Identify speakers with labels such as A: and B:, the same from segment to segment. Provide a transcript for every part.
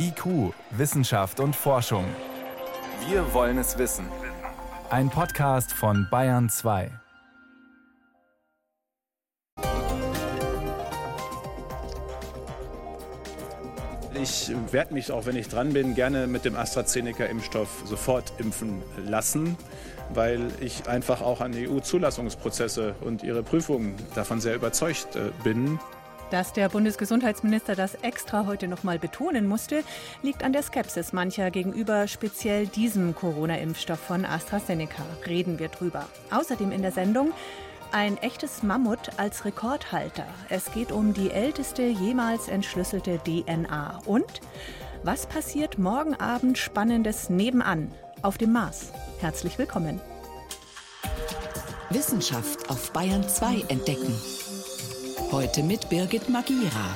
A: IQ, Wissenschaft und Forschung. Wir wollen es wissen. Ein Podcast von Bayern 2.
B: Ich werde mich, auch wenn ich dran bin, gerne mit dem AstraZeneca-Impfstoff sofort impfen lassen, weil ich einfach auch an EU-Zulassungsprozesse und ihre Prüfungen davon sehr überzeugt äh, bin.
C: Dass der Bundesgesundheitsminister das extra heute noch mal betonen musste, liegt an der Skepsis mancher gegenüber speziell diesem Corona-Impfstoff von AstraZeneca. Reden wir drüber. Außerdem in der Sendung ein echtes Mammut als Rekordhalter. Es geht um die älteste jemals entschlüsselte DNA. Und was passiert morgen Abend Spannendes nebenan auf dem Mars? Herzlich willkommen.
D: Wissenschaft auf Bayern 2 entdecken. Heute mit Birgit Magira.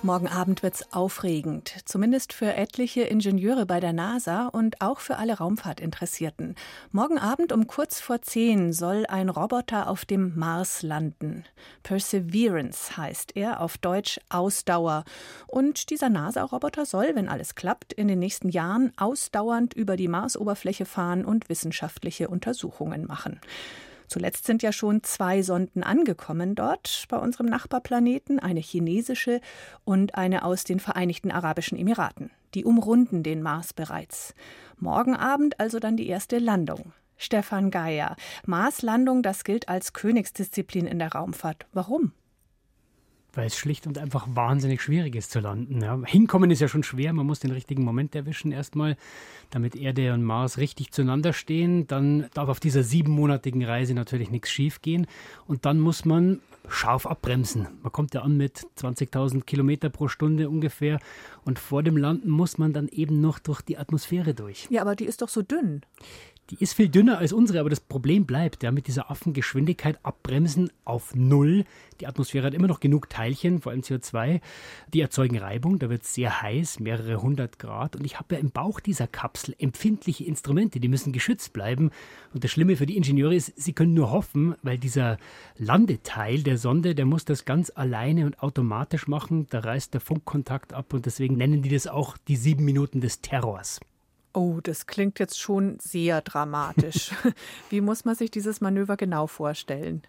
C: Morgen Abend wird's aufregend, zumindest für etliche Ingenieure bei der NASA und auch für alle Raumfahrtinteressierten. Morgen Abend um kurz vor zehn soll ein Roboter auf dem Mars landen. Perseverance heißt er, auf Deutsch Ausdauer. Und dieser NASA-Roboter soll, wenn alles klappt, in den nächsten Jahren ausdauernd über die Marsoberfläche fahren und wissenschaftliche Untersuchungen machen. Zuletzt sind ja schon zwei Sonden angekommen dort bei unserem Nachbarplaneten, eine chinesische und eine aus den Vereinigten Arabischen Emiraten. Die umrunden den Mars bereits. Morgen Abend also dann die erste Landung. Stefan Geier. Marslandung, das gilt als Königsdisziplin in der Raumfahrt. Warum?
E: Weil es schlicht und einfach wahnsinnig schwierig ist zu landen. Ja. Hinkommen ist ja schon schwer, man muss den richtigen Moment erwischen erstmal, damit Erde und Mars richtig zueinander stehen. Dann darf auf dieser siebenmonatigen Reise natürlich nichts schief gehen und dann muss man scharf abbremsen. Man kommt ja an mit 20.000 Kilometer pro Stunde ungefähr und vor dem Landen muss man dann eben noch durch die Atmosphäre durch.
C: Ja, aber die ist doch so dünn.
E: Die ist viel dünner als unsere, aber das Problem bleibt, ja, mit dieser Affengeschwindigkeit abbremsen auf Null. Die Atmosphäre hat immer noch genug Teilchen, vor allem CO2, die erzeugen Reibung, da wird es sehr heiß, mehrere hundert Grad. Und ich habe ja im Bauch dieser Kapsel empfindliche Instrumente, die müssen geschützt bleiben. Und das Schlimme für die Ingenieure ist, sie können nur hoffen, weil dieser Landeteil der Sonde, der muss das ganz alleine und automatisch machen. Da reißt der Funkkontakt ab und deswegen nennen die das auch die sieben Minuten des Terrors.
C: Oh, das klingt jetzt schon sehr dramatisch. Wie muss man sich dieses Manöver genau vorstellen?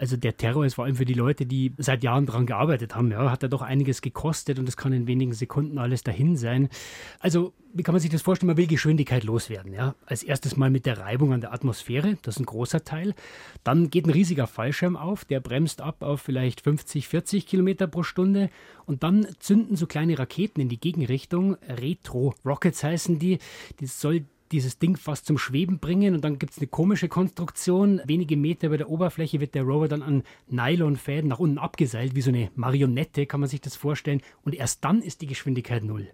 E: Also der Terror ist vor allem für die Leute, die seit Jahren daran gearbeitet haben, ja, hat er doch einiges gekostet und es kann in wenigen Sekunden alles dahin sein. Also wie kann man sich das vorstellen? Man will Geschwindigkeit loswerden. Ja? Als erstes mal mit der Reibung an der Atmosphäre, das ist ein großer Teil. Dann geht ein riesiger Fallschirm auf, der bremst ab auf vielleicht 50, 40 Kilometer pro Stunde. Und dann zünden so kleine Raketen in die Gegenrichtung. Retro-Rockets heißen die. Das soll dieses Ding fast zum Schweben bringen und dann gibt es eine komische Konstruktion. Wenige Meter über der Oberfläche wird der Rover dann an Nylonfäden nach unten abgeseilt, wie so eine Marionette, kann man sich das vorstellen. Und erst dann ist die Geschwindigkeit null.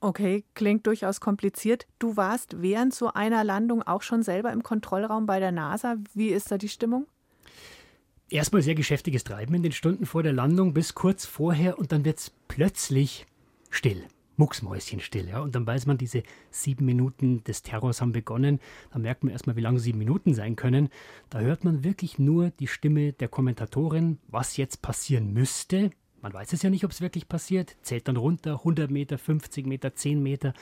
C: Okay, klingt durchaus kompliziert. Du warst während so einer Landung auch schon selber im Kontrollraum bei der NASA. Wie ist da die Stimmung?
E: Erstmal sehr geschäftiges Treiben in den Stunden vor der Landung bis kurz vorher und dann wird es plötzlich still mucksmäuschenstill. Ja? Und dann weiß man, diese sieben Minuten des Terrors haben begonnen. Da merkt man erstmal, wie lange sieben Minuten sein können. Da hört man wirklich nur die Stimme der Kommentatorin, was jetzt passieren müsste. Man weiß es ja nicht, ob es wirklich passiert. Zählt dann runter, 100 Meter, 50 Meter, 10 Meter.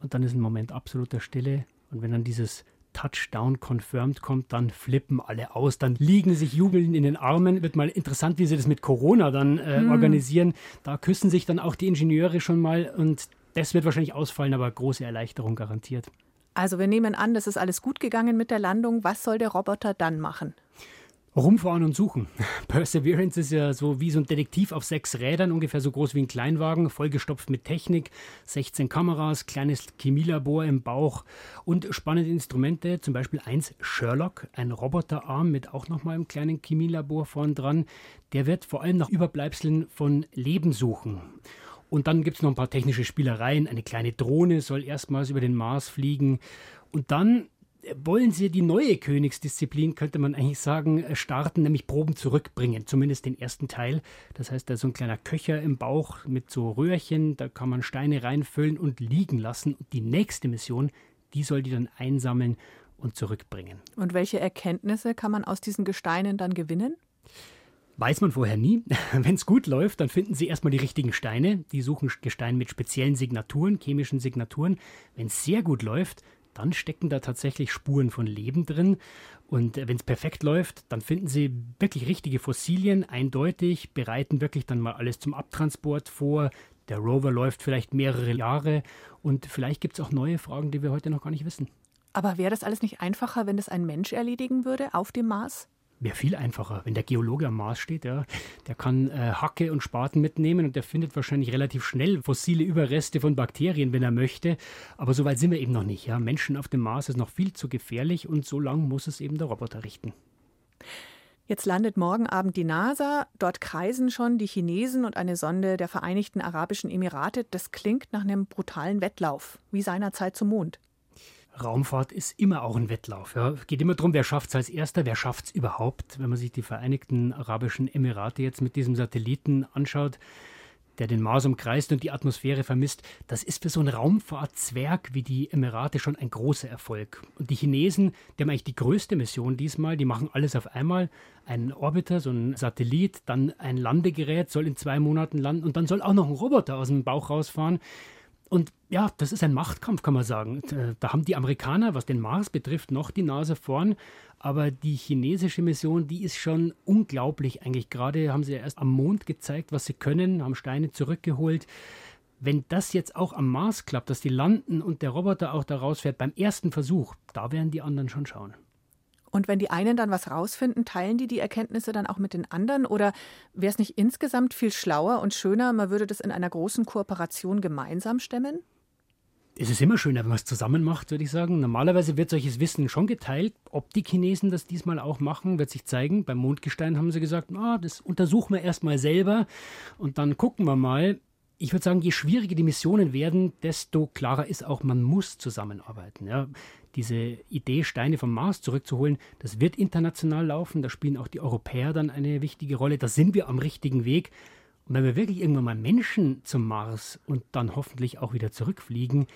E: Und dann ist ein Moment absoluter Stille. Und wenn dann dieses Touchdown confirmed kommt, dann flippen alle aus, dann liegen sich jubeln in den Armen. Wird mal interessant, wie sie das mit Corona dann äh, hm. organisieren. Da küssen sich dann auch die Ingenieure schon mal und das wird wahrscheinlich ausfallen, aber große Erleichterung garantiert.
C: Also wir nehmen an, das ist alles gut gegangen mit der Landung. Was soll der Roboter dann machen?
E: Rumfahren und suchen. Perseverance ist ja so wie so ein Detektiv auf sechs Rädern, ungefähr so groß wie ein Kleinwagen, vollgestopft mit Technik, 16 Kameras, kleines Chemielabor im Bauch und spannende Instrumente, zum Beispiel eins Sherlock, ein Roboterarm mit auch nochmal einem kleinen Chemielabor vorn dran. Der wird vor allem nach Überbleibseln von Leben suchen. Und dann gibt es noch ein paar technische Spielereien. Eine kleine Drohne soll erstmals über den Mars fliegen. Und dann wollen sie die neue Königsdisziplin, könnte man eigentlich sagen, äh, starten, nämlich Proben zurückbringen, zumindest den ersten Teil. Das heißt, da ist so ein kleiner Köcher im Bauch mit so Röhrchen, da kann man Steine reinfüllen und liegen lassen. Und die nächste Mission, die soll die dann einsammeln und zurückbringen.
C: Und welche Erkenntnisse kann man aus diesen Gesteinen dann gewinnen?
E: Weiß man vorher nie. Wenn es gut läuft, dann finden Sie erstmal die richtigen Steine. Die suchen Gestein mit speziellen Signaturen, chemischen Signaturen. Wenn es sehr gut läuft, dann stecken da tatsächlich Spuren von Leben drin. Und wenn es perfekt läuft, dann finden Sie wirklich richtige Fossilien, eindeutig, bereiten wirklich dann mal alles zum Abtransport vor. Der Rover läuft vielleicht mehrere Jahre und vielleicht gibt es auch neue Fragen, die wir heute noch gar nicht wissen.
C: Aber wäre das alles nicht einfacher, wenn das ein Mensch erledigen würde auf dem Mars?
E: Wäre viel einfacher, wenn der Geologe am Mars steht, ja. Der kann äh, Hacke und Spaten mitnehmen und der findet wahrscheinlich relativ schnell fossile Überreste von Bakterien, wenn er möchte. Aber so weit sind wir eben noch nicht. Ja. Menschen auf dem Mars ist noch viel zu gefährlich und so lang muss es eben der Roboter richten.
C: Jetzt landet morgen Abend die NASA. Dort kreisen schon die Chinesen und eine Sonde der Vereinigten Arabischen Emirate. Das klingt nach einem brutalen Wettlauf, wie seinerzeit zum Mond.
E: Raumfahrt ist immer auch ein Wettlauf. Ja. Geht immer darum, wer schafft es als Erster, wer schafft es überhaupt. Wenn man sich die Vereinigten Arabischen Emirate jetzt mit diesem Satelliten anschaut, der den Mars umkreist und die Atmosphäre vermisst, das ist für so einen Raumfahrtzwerg wie die Emirate schon ein großer Erfolg. Und die Chinesen, die haben eigentlich die größte Mission diesmal, die machen alles auf einmal. Ein Orbiter, so ein Satellit, dann ein Landegerät soll in zwei Monaten landen und dann soll auch noch ein Roboter aus dem Bauch rausfahren. Und ja, das ist ein Machtkampf, kann man sagen. Äh, da haben die Amerikaner, was den Mars betrifft, noch die Nase vorn. Aber die chinesische Mission, die ist schon unglaublich eigentlich. Gerade haben sie ja erst am Mond gezeigt, was sie können, haben Steine zurückgeholt. Wenn das jetzt auch am Mars klappt, dass die landen und der Roboter auch da rausfährt beim ersten Versuch, da werden die anderen schon schauen.
C: Und wenn die einen dann was rausfinden, teilen die die Erkenntnisse dann auch mit den anderen? Oder wäre es nicht insgesamt viel schlauer und schöner, man würde das in einer großen Kooperation gemeinsam stemmen?
E: Es ist immer schöner, wenn man es zusammen macht, würde ich sagen. Normalerweise wird solches Wissen schon geteilt. Ob die Chinesen das diesmal auch machen, wird sich zeigen. Beim Mondgestein haben sie gesagt, ah, das untersuchen wir erstmal selber und dann gucken wir mal. Ich würde sagen, je schwieriger die Missionen werden, desto klarer ist auch, man muss zusammenarbeiten. Ja diese Idee, Steine vom Mars zurückzuholen, das wird international laufen. Da spielen auch die Europäer dann eine wichtige Rolle. Da sind wir am richtigen Weg. Und wenn wir wirklich irgendwann mal Menschen zum Mars und dann hoffentlich auch wieder zurückfliegen,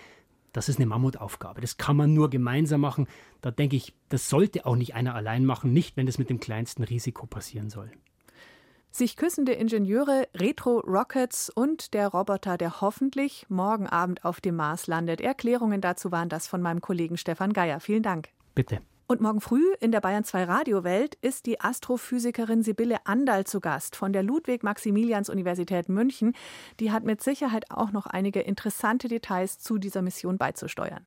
E: das ist eine Mammutaufgabe. Das kann man nur gemeinsam machen. Da denke ich, das sollte auch nicht einer allein machen, nicht wenn es mit dem kleinsten Risiko passieren soll.
C: Sich küssende Ingenieure, Retro-Rockets und der Roboter, der hoffentlich morgen Abend auf dem Mars landet. Erklärungen dazu waren das von meinem Kollegen Stefan Geier. Vielen Dank.
E: Bitte.
C: Und morgen früh in der Bayern 2 Radiowelt ist die Astrophysikerin Sibylle Andal zu Gast von der Ludwig-Maximilians-Universität München. Die hat mit Sicherheit auch noch einige interessante Details zu dieser Mission beizusteuern.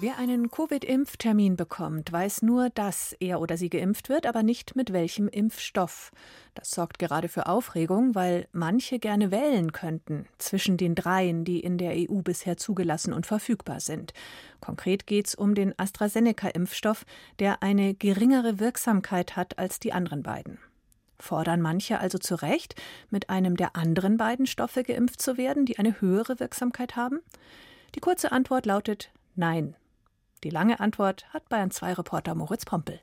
C: Wer einen Covid-Impftermin bekommt, weiß nur, dass er oder sie geimpft wird, aber nicht mit welchem Impfstoff. Das sorgt gerade für Aufregung, weil manche gerne wählen könnten zwischen den dreien, die in der EU bisher zugelassen und verfügbar sind. Konkret geht es um den AstraZeneca-Impfstoff, der eine geringere Wirksamkeit hat als die anderen beiden. Fordern manche also zu Recht, mit einem der anderen beiden Stoffe geimpft zu werden, die eine höhere Wirksamkeit haben? Die kurze Antwort lautet Nein. Die lange Antwort hat Bayern 2 Reporter Moritz Pompel.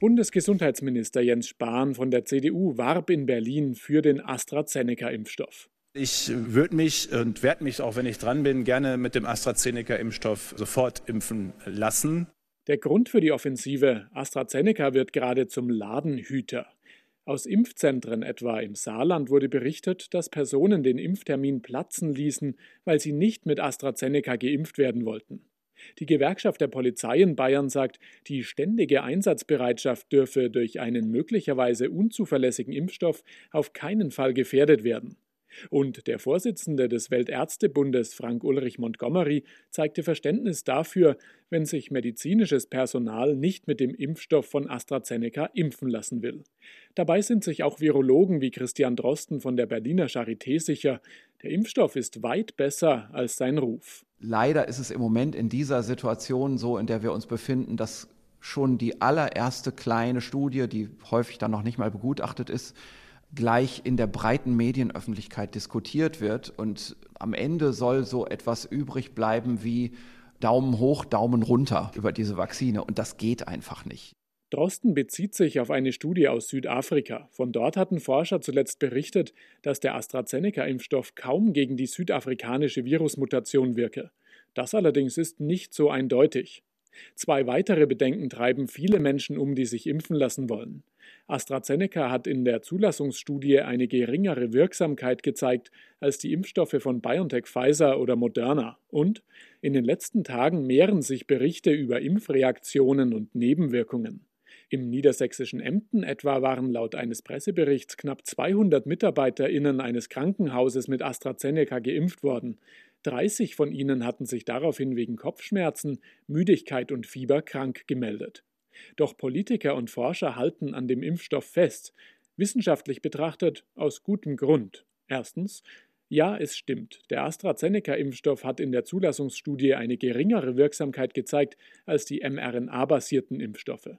F: Bundesgesundheitsminister Jens Spahn von der CDU warb in Berlin für den AstraZeneca-Impfstoff.
B: Ich würde mich und werde mich, auch wenn ich dran bin, gerne mit dem AstraZeneca-Impfstoff sofort impfen lassen.
F: Der Grund für die Offensive AstraZeneca wird gerade zum Ladenhüter. Aus Impfzentren etwa im Saarland wurde berichtet, dass Personen den Impftermin platzen ließen, weil sie nicht mit AstraZeneca geimpft werden wollten. Die Gewerkschaft der Polizei in Bayern sagt, die ständige Einsatzbereitschaft dürfe durch einen möglicherweise unzuverlässigen Impfstoff auf keinen Fall gefährdet werden. Und der Vorsitzende des Weltärztebundes Frank Ulrich Montgomery zeigte Verständnis dafür, wenn sich medizinisches Personal nicht mit dem Impfstoff von AstraZeneca impfen lassen will. Dabei sind sich auch Virologen wie Christian Drosten von der Berliner Charité sicher, der Impfstoff ist weit besser als sein Ruf.
G: Leider ist es im Moment in dieser Situation so, in der wir uns befinden, dass schon die allererste kleine Studie, die häufig dann noch nicht mal begutachtet ist, gleich in der breiten Medienöffentlichkeit diskutiert wird. Und am Ende soll so etwas übrig bleiben wie Daumen hoch, Daumen runter über diese Vakzine. Und das geht einfach nicht.
F: Drosten bezieht sich auf eine Studie aus Südafrika. Von dort hatten Forscher zuletzt berichtet, dass der AstraZeneca-Impfstoff kaum gegen die südafrikanische Virusmutation wirke. Das allerdings ist nicht so eindeutig. Zwei weitere Bedenken treiben viele Menschen um, die sich impfen lassen wollen. AstraZeneca hat in der Zulassungsstudie eine geringere Wirksamkeit gezeigt als die Impfstoffe von BioNTech, Pfizer oder Moderna. Und in den letzten Tagen mehren sich Berichte über Impfreaktionen und Nebenwirkungen. Im niedersächsischen Emden etwa waren laut eines Presseberichts knapp 200 MitarbeiterInnen eines Krankenhauses mit AstraZeneca geimpft worden. 30 von ihnen hatten sich daraufhin wegen Kopfschmerzen, Müdigkeit und Fieber krank gemeldet. Doch Politiker und Forscher halten an dem Impfstoff fest, wissenschaftlich betrachtet aus gutem Grund. Erstens, ja, es stimmt, der AstraZeneca-Impfstoff hat in der Zulassungsstudie eine geringere Wirksamkeit gezeigt als die mRNA-basierten Impfstoffe.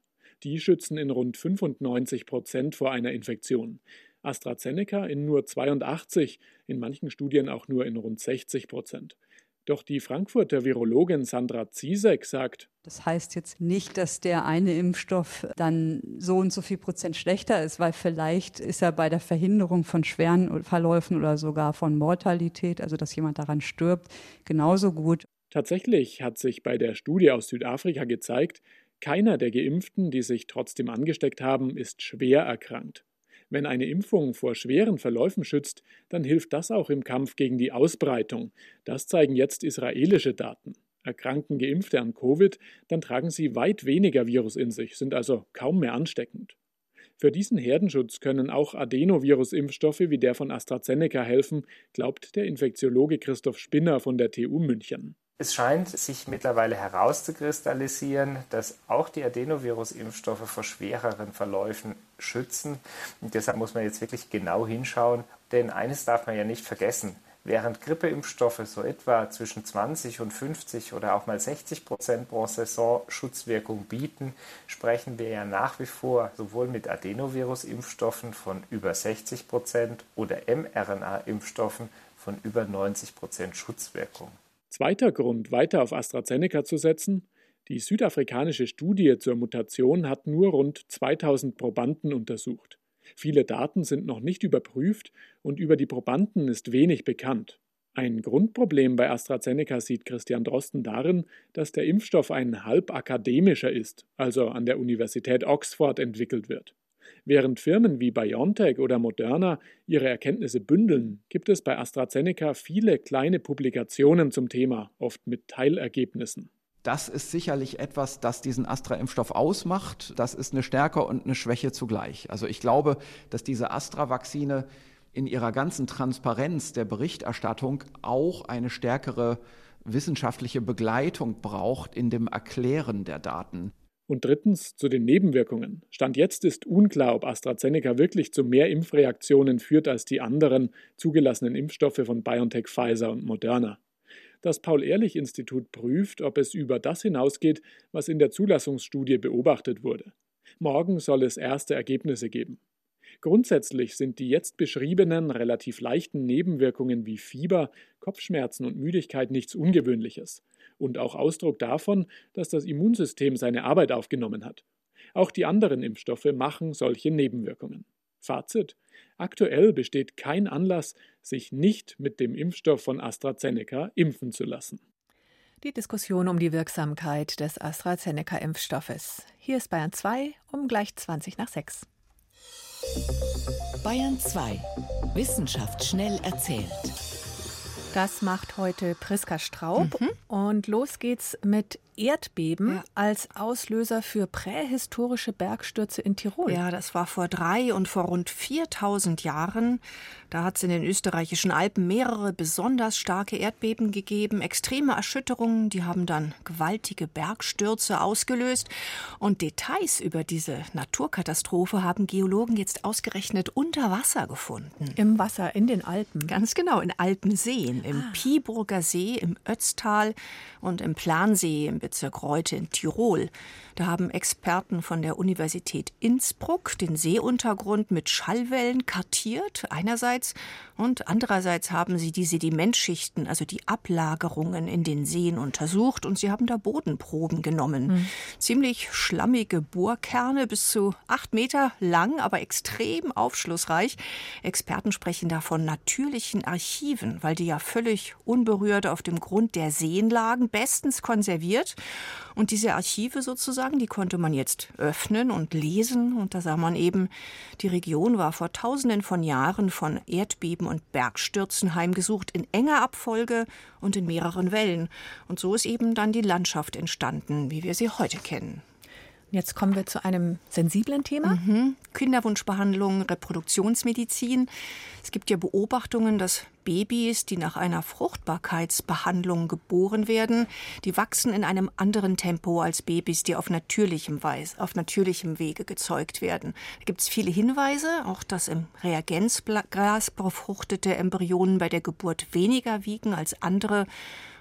F: Die schützen in rund 95 Prozent vor einer Infektion. AstraZeneca in nur 82, in manchen Studien auch nur in rund 60 Prozent. Doch die Frankfurter Virologin Sandra Ziesek sagt,
H: das heißt jetzt nicht, dass der eine Impfstoff dann so und so viel Prozent schlechter ist, weil vielleicht ist er bei der Verhinderung von schweren Verläufen oder sogar von Mortalität, also dass jemand daran stirbt, genauso gut.
F: Tatsächlich hat sich bei der Studie aus Südafrika gezeigt, keiner der Geimpften, die sich trotzdem angesteckt haben, ist schwer erkrankt. Wenn eine Impfung vor schweren Verläufen schützt, dann hilft das auch im Kampf gegen die Ausbreitung. Das zeigen jetzt israelische Daten. Erkranken Geimpfte an Covid, dann tragen sie weit weniger Virus in sich, sind also kaum mehr ansteckend. Für diesen Herdenschutz können auch Adenovirus-Impfstoffe wie der von AstraZeneca helfen, glaubt der Infektiologe Christoph Spinner von der TU München.
I: Es scheint sich mittlerweile herauszukristallisieren, dass auch die Adenovirus-Impfstoffe vor schwereren Verläufen schützen. Und deshalb muss man jetzt wirklich genau hinschauen, denn eines darf man ja nicht vergessen. Während Grippeimpfstoffe so etwa zwischen 20 und 50 oder auch mal 60 Prozent pro Saison Schutzwirkung bieten, sprechen wir ja nach wie vor sowohl mit Adenovirus-Impfstoffen von über 60 Prozent oder mRNA-Impfstoffen von über 90 Prozent Schutzwirkung.
F: Zweiter Grund, weiter auf AstraZeneca zu setzen, die südafrikanische Studie zur Mutation hat nur rund 2000 Probanden untersucht. Viele Daten sind noch nicht überprüft und über die Probanden ist wenig bekannt. Ein Grundproblem bei AstraZeneca sieht Christian Drosten darin, dass der Impfstoff ein halb akademischer ist, also an der Universität Oxford entwickelt wird. Während Firmen wie BioNTech oder Moderna ihre Erkenntnisse bündeln, gibt es bei AstraZeneca viele kleine Publikationen zum Thema, oft mit Teilergebnissen.
G: Das ist sicherlich etwas, das diesen Astra-Impfstoff ausmacht. Das ist eine Stärke und eine Schwäche zugleich. Also ich glaube, dass diese Astra-Vakzine in ihrer ganzen Transparenz der Berichterstattung auch eine stärkere wissenschaftliche Begleitung braucht in dem Erklären der Daten.
F: Und drittens zu den Nebenwirkungen. Stand jetzt ist unklar, ob AstraZeneca wirklich zu mehr Impfreaktionen führt als die anderen zugelassenen Impfstoffe von BioNTech, Pfizer und Moderna. Das Paul-Ehrlich-Institut prüft, ob es über das hinausgeht, was in der Zulassungsstudie beobachtet wurde. Morgen soll es erste Ergebnisse geben. Grundsätzlich sind die jetzt beschriebenen relativ leichten Nebenwirkungen wie Fieber, Kopfschmerzen und Müdigkeit nichts Ungewöhnliches und auch Ausdruck davon, dass das Immunsystem seine Arbeit aufgenommen hat. Auch die anderen Impfstoffe machen solche Nebenwirkungen. Fazit. Aktuell besteht kein Anlass, sich nicht mit dem Impfstoff von AstraZeneca impfen zu lassen.
C: Die Diskussion um die Wirksamkeit des AstraZeneca-Impfstoffes. Hier ist Bayern 2 um gleich 20 nach 6.
D: Bayern 2. Wissenschaft schnell erzählt.
C: Das macht heute Priska Straub. Mhm. Und los geht's mit Erdbeben ja. als Auslöser für prähistorische Bergstürze in Tirol.
J: Ja, das war vor drei und vor rund 4000 Jahren. Da hat es in den österreichischen Alpen mehrere besonders starke Erdbeben gegeben, extreme Erschütterungen, die haben dann gewaltige Bergstürze ausgelöst. Und Details über diese Naturkatastrophe haben Geologen jetzt ausgerechnet unter Wasser gefunden.
C: Im Wasser, in den Alpen.
J: Ganz genau, in Alpenseen, im ah. Piburger See, im Ötztal und im Plansee, im Bezirk Reute in Tirol. Da haben Experten von der Universität Innsbruck den Seeuntergrund mit Schallwellen kartiert, einerseits, und andererseits haben sie die Sedimentschichten, also die Ablagerungen in den Seen untersucht und sie haben da Bodenproben genommen. Mhm. Ziemlich schlammige Bohrkerne, bis zu acht Meter lang, aber extrem aufschlussreich. Experten sprechen da von natürlichen Archiven, weil die ja völlig unberührt auf dem Grund der Seen lagen, bestens konserviert. Und diese Archive sozusagen, die konnte man jetzt öffnen und lesen. Und da sah man eben, die Region war vor tausenden von Jahren von Erdbeben und Bergstürzen heimgesucht, in enger Abfolge und in mehreren Wellen. Und so ist eben dann die Landschaft entstanden, wie wir sie heute kennen.
C: Jetzt kommen wir zu einem sensiblen Thema.
J: Mhm. Kinderwunschbehandlung, Reproduktionsmedizin. Es gibt ja Beobachtungen, dass Babys, die nach einer Fruchtbarkeitsbehandlung geboren werden, die wachsen in einem anderen Tempo als Babys, die auf natürlichem, Weise, auf natürlichem Wege gezeugt werden. Da gibt es viele Hinweise, auch dass im Reagenzglas befruchtete Embryonen bei der Geburt weniger wiegen als andere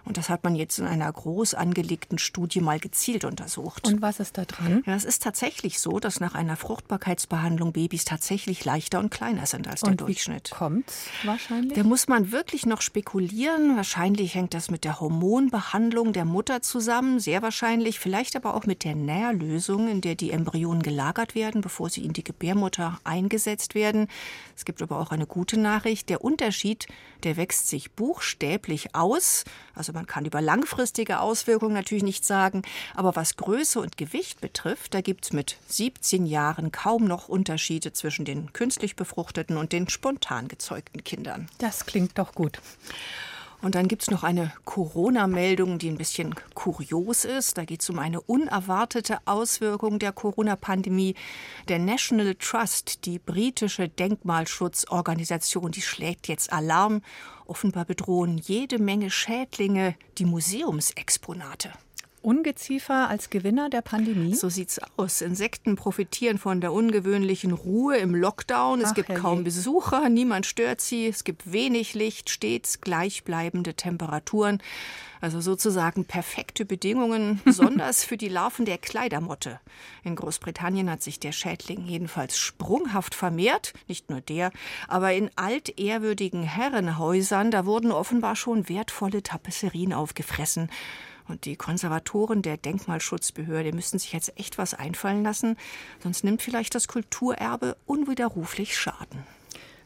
J: und das hat man jetzt in einer groß angelegten Studie mal gezielt untersucht.
C: Und was ist da dran?
J: Ja, es ist tatsächlich so, dass nach einer Fruchtbarkeitsbehandlung Babys tatsächlich leichter und kleiner sind als der und Durchschnitt.
C: Kommt wahrscheinlich?
J: Da muss man wirklich noch spekulieren. Wahrscheinlich hängt das mit der Hormonbehandlung der Mutter zusammen, sehr wahrscheinlich, vielleicht aber auch mit der Nährlösung, in der die Embryonen gelagert werden, bevor sie in die Gebärmutter eingesetzt werden. Es gibt aber auch eine gute Nachricht. Der Unterschied, der wächst sich buchstäblich aus. Also man kann über langfristige Auswirkungen natürlich nichts sagen, aber was Größe und Gewicht betrifft, da gibt es mit 17 Jahren kaum noch Unterschiede zwischen den künstlich befruchteten und den spontan gezeugten Kindern.
C: Das klingt doch gut.
J: Und dann gibt es noch eine Corona-Meldung, die ein bisschen kurios ist. Da geht es um eine unerwartete Auswirkung der Corona-Pandemie. Der National Trust, die britische Denkmalschutzorganisation, die schlägt jetzt Alarm. Offenbar bedrohen jede Menge Schädlinge die Museumsexponate.
C: Ungeziefer als Gewinner der Pandemie?
J: So sieht's aus. Insekten profitieren von der ungewöhnlichen Ruhe im Lockdown. Es Ach, gibt herrje. kaum Besucher, niemand stört sie. Es gibt wenig Licht, stets gleichbleibende Temperaturen. Also sozusagen perfekte Bedingungen, besonders für die Larven der Kleidermotte. In Großbritannien hat sich der Schädling jedenfalls sprunghaft vermehrt, nicht nur der, aber in altehrwürdigen Herrenhäusern, da wurden offenbar schon wertvolle Tapisserien aufgefressen. Und die Konservatoren der Denkmalschutzbehörde müssen sich jetzt echt was einfallen lassen, sonst nimmt vielleicht das Kulturerbe unwiderruflich Schaden.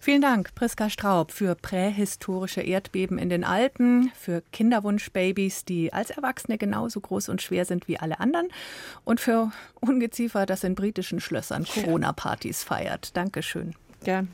C: Vielen Dank, Priska Straub, für prähistorische Erdbeben in den Alpen, für Kinderwunschbabys, die als Erwachsene genauso groß und schwer sind wie alle anderen und für Ungeziefer, das in britischen Schlössern Corona-Partys feiert. Dankeschön.
J: Gern.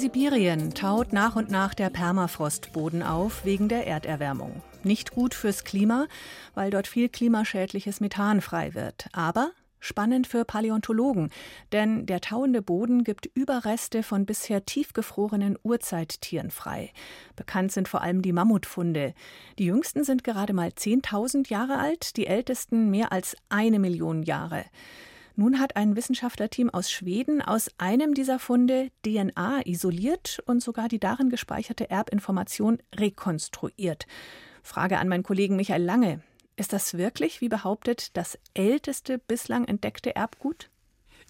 C: Sibirien taut nach und nach der Permafrostboden auf wegen der Erderwärmung. Nicht gut fürs Klima, weil dort viel klimaschädliches Methan frei wird. Aber spannend für Paläontologen, denn der tauende Boden gibt Überreste von bisher tiefgefrorenen Urzeittieren frei. Bekannt sind vor allem die Mammutfunde. Die jüngsten sind gerade mal 10.000 Jahre alt, die ältesten mehr als eine Million Jahre. Nun hat ein Wissenschaftlerteam aus Schweden aus einem dieser Funde DNA isoliert und sogar die darin gespeicherte Erbinformation rekonstruiert. Frage an meinen Kollegen Michael Lange. Ist das wirklich, wie behauptet, das älteste bislang entdeckte Erbgut?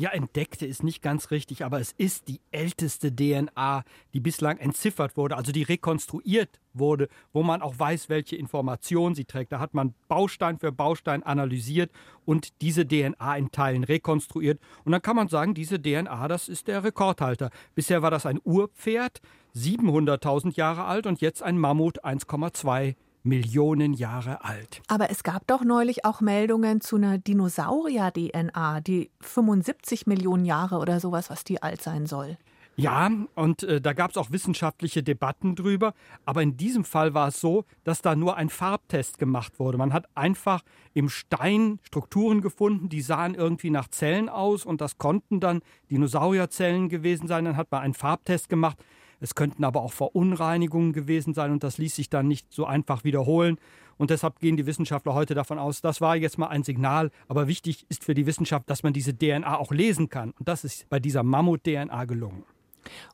K: Ja, entdeckte ist nicht ganz richtig, aber es ist die älteste DNA, die bislang entziffert wurde, also die rekonstruiert wurde, wo man auch weiß, welche Informationen sie trägt. Da hat man Baustein für Baustein analysiert und diese DNA in Teilen rekonstruiert. Und dann kann man sagen, diese DNA, das ist der Rekordhalter. Bisher war das ein Urpferd, 700.000 Jahre alt und jetzt ein Mammut, 1,2 Millionen Jahre alt.
C: Aber es gab doch neulich auch Meldungen zu einer Dinosaurier-DNA, die 75 Millionen Jahre oder sowas, was die alt sein soll.
K: Ja, und äh, da gab es auch wissenschaftliche Debatten drüber. Aber in diesem Fall war es so, dass da nur ein Farbtest gemacht wurde. Man hat einfach im Stein Strukturen gefunden, die sahen irgendwie nach Zellen aus und das konnten dann Dinosaurierzellen gewesen sein. Dann hat man einen Farbtest gemacht. Es könnten aber auch Verunreinigungen gewesen sein und das ließ sich dann nicht so einfach wiederholen. Und deshalb gehen die Wissenschaftler heute davon aus, das war jetzt mal ein Signal. Aber wichtig ist für die Wissenschaft, dass man diese DNA auch lesen kann. Und das ist bei dieser Mammut-DNA gelungen.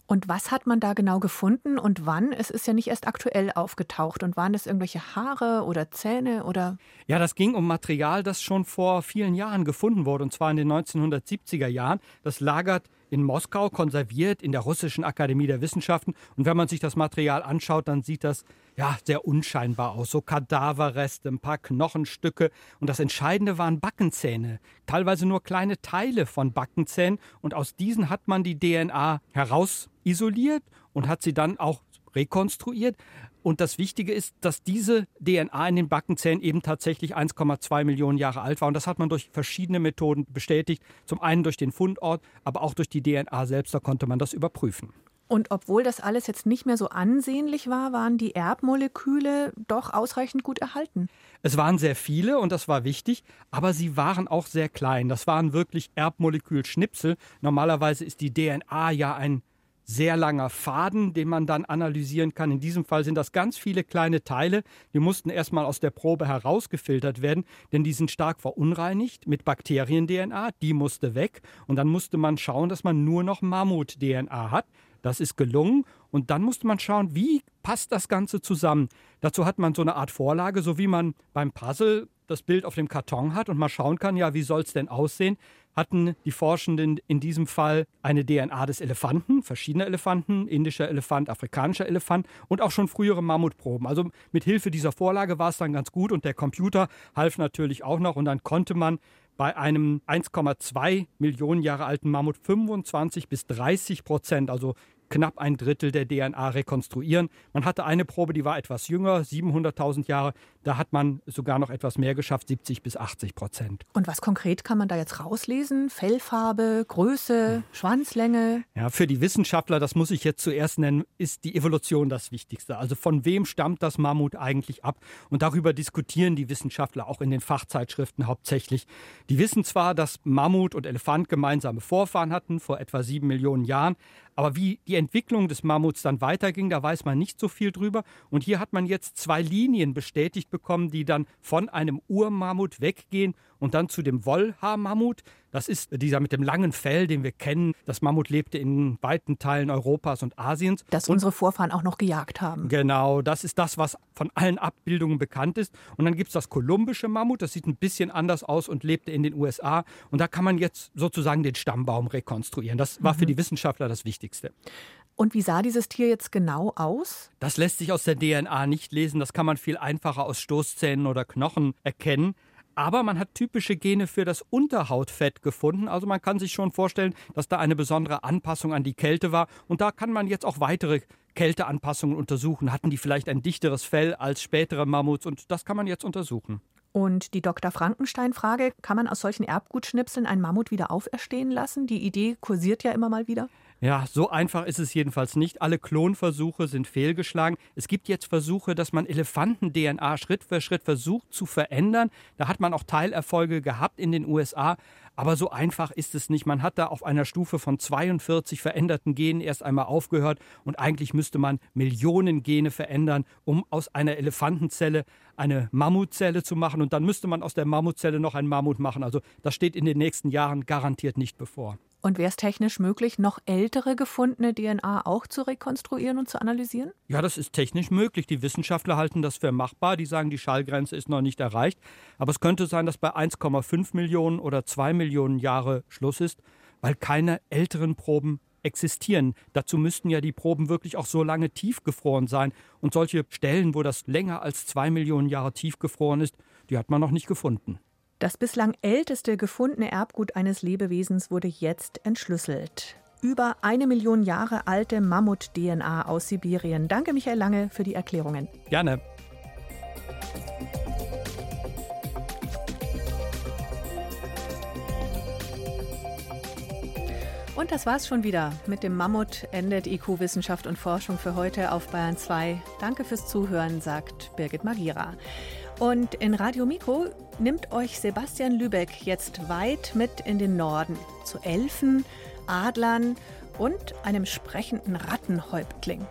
C: Und was hat man da genau gefunden und wann? Es ist ja nicht erst aktuell aufgetaucht. Und waren das irgendwelche Haare oder Zähne oder?
K: Ja, das ging um Material, das schon vor vielen Jahren gefunden wurde, und zwar in den 1970er Jahren. Das lagert in Moskau konserviert in der Russischen Akademie der Wissenschaften. Und wenn man sich das Material anschaut, dann sieht das ja sehr unscheinbar aus. So Kadaverreste, ein paar Knochenstücke. Und das Entscheidende waren Backenzähne. Teilweise nur kleine Teile von Backenzähnen. Und aus diesen hat man die DNA herausisoliert und hat sie dann auch rekonstruiert. Und das Wichtige ist, dass diese DNA in den Backenzähnen eben tatsächlich 1,2 Millionen Jahre alt war. Und das hat man durch verschiedene Methoden bestätigt. Zum einen durch den Fundort, aber auch durch die DNA selbst. Da konnte man das überprüfen.
C: Und obwohl das alles jetzt nicht mehr so ansehnlich war, waren die Erbmoleküle doch ausreichend gut erhalten.
K: Es waren sehr viele und das war wichtig, aber sie waren auch sehr klein. Das waren wirklich Erbmolekülschnipsel. Normalerweise ist die DNA ja ein sehr langer Faden, den man dann analysieren kann. In diesem Fall sind das ganz viele kleine Teile. Die mussten erstmal aus der Probe herausgefiltert werden, denn die sind stark verunreinigt mit Bakterien-DNA. Die musste weg. Und dann musste man schauen, dass man nur noch Mammut-DNA hat. Das ist gelungen. Und dann musste man schauen, wie passt das Ganze zusammen. Dazu hat man so eine Art Vorlage, so wie man beim Puzzle das Bild auf dem Karton hat und mal schauen kann, ja, wie soll es denn aussehen? Hatten die Forschenden in diesem Fall eine DNA des Elefanten, verschiedener Elefanten, indischer Elefant, afrikanischer Elefant und auch schon frühere Mammutproben. Also mit Hilfe dieser Vorlage war es dann ganz gut und der Computer half natürlich auch noch und dann konnte man bei einem 1,2 Millionen Jahre alten Mammut 25 bis 30 Prozent, also knapp ein Drittel der DNA rekonstruieren. Man hatte eine Probe, die war etwas jünger, 700.000 Jahre. Da hat man sogar noch etwas mehr geschafft, 70 bis 80 Prozent.
C: Und was konkret kann man da jetzt rauslesen? Fellfarbe, Größe, Schwanzlänge?
K: Ja, für die Wissenschaftler, das muss ich jetzt zuerst nennen, ist die Evolution das Wichtigste. Also von wem stammt das Mammut eigentlich ab? Und darüber diskutieren die Wissenschaftler auch in den Fachzeitschriften hauptsächlich. Die wissen zwar, dass Mammut und Elefant gemeinsame Vorfahren hatten vor etwa sieben Millionen Jahren, aber wie die Entwicklung des Mammuts dann weiterging, da weiß man nicht so viel drüber. Und hier hat man jetzt zwei Linien bestätigt bekommen, die dann von einem Urmammut weggehen und dann zu dem Wollhaarmammut. Das ist dieser mit dem langen Fell, den wir kennen. Das Mammut lebte in weiten Teilen Europas und Asiens.
C: Das unsere Vorfahren auch noch gejagt haben.
K: Genau, das ist das, was von allen Abbildungen bekannt ist. Und dann gibt es das kolumbische Mammut, das sieht ein bisschen anders aus und lebte in den USA. Und da kann man jetzt sozusagen den Stammbaum rekonstruieren. Das war mhm. für die Wissenschaftler das Wichtigste.
C: Und wie sah dieses Tier jetzt genau aus?
K: Das lässt sich aus der DNA nicht lesen. Das kann man viel einfacher aus Stoßzähnen oder Knochen erkennen. Aber man hat typische Gene für das Unterhautfett gefunden. Also man kann sich schon vorstellen, dass da eine besondere Anpassung an die Kälte war. Und da kann man jetzt auch weitere Kälteanpassungen untersuchen. Hatten die vielleicht ein dichteres Fell als spätere Mammuts? Und das kann man jetzt untersuchen.
C: Und die Dr. Frankenstein-Frage, kann man aus solchen Erbgutschnipseln ein Mammut wieder auferstehen lassen? Die Idee kursiert ja immer mal wieder.
K: Ja, so einfach ist es jedenfalls nicht. Alle Klonversuche sind fehlgeschlagen. Es gibt jetzt Versuche, dass man Elefanten-DNA Schritt für Schritt versucht zu verändern. Da hat man auch Teilerfolge gehabt in den USA. Aber so einfach ist es nicht. Man hat da auf einer Stufe von 42 veränderten Genen erst einmal aufgehört und eigentlich müsste man Millionen Gene verändern, um aus einer Elefantenzelle eine Mammutzelle zu machen und dann müsste man aus der Mammutzelle noch ein Mammut machen. Also das steht in den nächsten Jahren garantiert nicht bevor.
C: Und wäre es technisch möglich, noch ältere gefundene DNA auch zu rekonstruieren und zu analysieren?
K: Ja, das ist technisch möglich. Die Wissenschaftler halten das für machbar. Die sagen, die Schallgrenze ist noch nicht erreicht. Aber es könnte sein, dass bei 1,5 Millionen oder 2 Millionen Jahre Schluss ist, weil keine älteren Proben existieren. Dazu müssten ja die Proben wirklich auch so lange tiefgefroren sein. Und solche Stellen, wo das länger als zwei Millionen Jahre tiefgefroren ist, die hat man noch nicht gefunden.
C: Das bislang älteste gefundene Erbgut eines Lebewesens wurde jetzt entschlüsselt. Über eine Million Jahre alte Mammut-DNA aus Sibirien. Danke, Michael Lange, für die Erklärungen.
K: Gerne.
C: Und das war's schon wieder. Mit dem Mammut endet IQ Wissenschaft und Forschung für heute auf Bayern 2. Danke fürs Zuhören, sagt Birgit Magira. Und in Radio Mikro nimmt euch Sebastian Lübeck jetzt weit mit in den Norden, zu Elfen, Adlern und einem sprechenden Rattenhäuptling.